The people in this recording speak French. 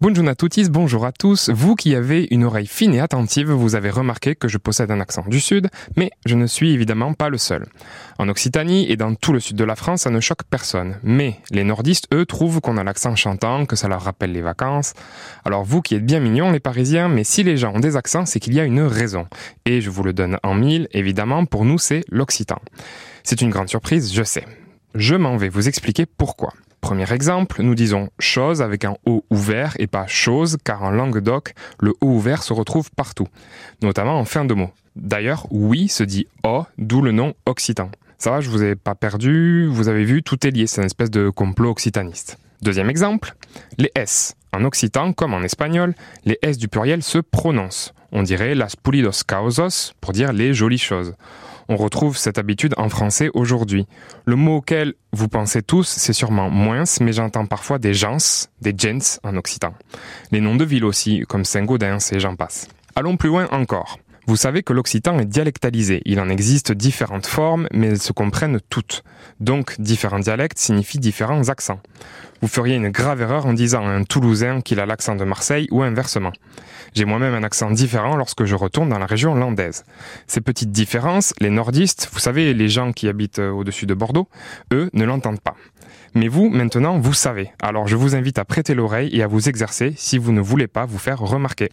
Bonjour à tous, bonjour à tous. Vous qui avez une oreille fine et attentive, vous avez remarqué que je possède un accent du sud, mais je ne suis évidemment pas le seul. En Occitanie et dans tout le sud de la France, ça ne choque personne. Mais les nordistes, eux, trouvent qu'on a l'accent chantant, que ça leur rappelle les vacances. Alors vous qui êtes bien mignons, les parisiens, mais si les gens ont des accents, c'est qu'il y a une raison. Et je vous le donne en mille, évidemment, pour nous, c'est l'occitan. C'est une grande surprise, je sais. Je m'en vais vous expliquer pourquoi. Premier exemple, nous disons chose avec un O ouvert et pas chose, car en langue doc, le O ouvert se retrouve partout, notamment en fin de mot. D'ailleurs, oui se dit O, d'où le nom occitan. Ça va, je vous ai pas perdu, vous avez vu, tout est lié, c'est une espèce de complot occitaniste. Deuxième exemple, les S. En occitan, comme en espagnol, les S du pluriel se prononcent. On dirait las pulidos causos pour dire les jolies choses. On retrouve cette habitude en français aujourd'hui. Le mot auquel vous pensez tous, c'est sûrement moins, mais j'entends parfois des gens, des gens en occitan. Les noms de villes aussi, comme Saint-Gaudens et j'en passe. Allons plus loin encore. Vous savez que l'occitan est dialectalisé. Il en existe différentes formes, mais elles se comprennent toutes. Donc, différents dialectes signifient différents accents. Vous feriez une grave erreur en disant à un Toulousain qu'il a l'accent de Marseille ou inversement. J'ai moi-même un accent différent lorsque je retourne dans la région landaise. Ces petites différences, les nordistes, vous savez, les gens qui habitent euh, au-dessus de Bordeaux, eux ne l'entendent pas. Mais vous, maintenant, vous savez. Alors je vous invite à prêter l'oreille et à vous exercer si vous ne voulez pas vous faire remarquer.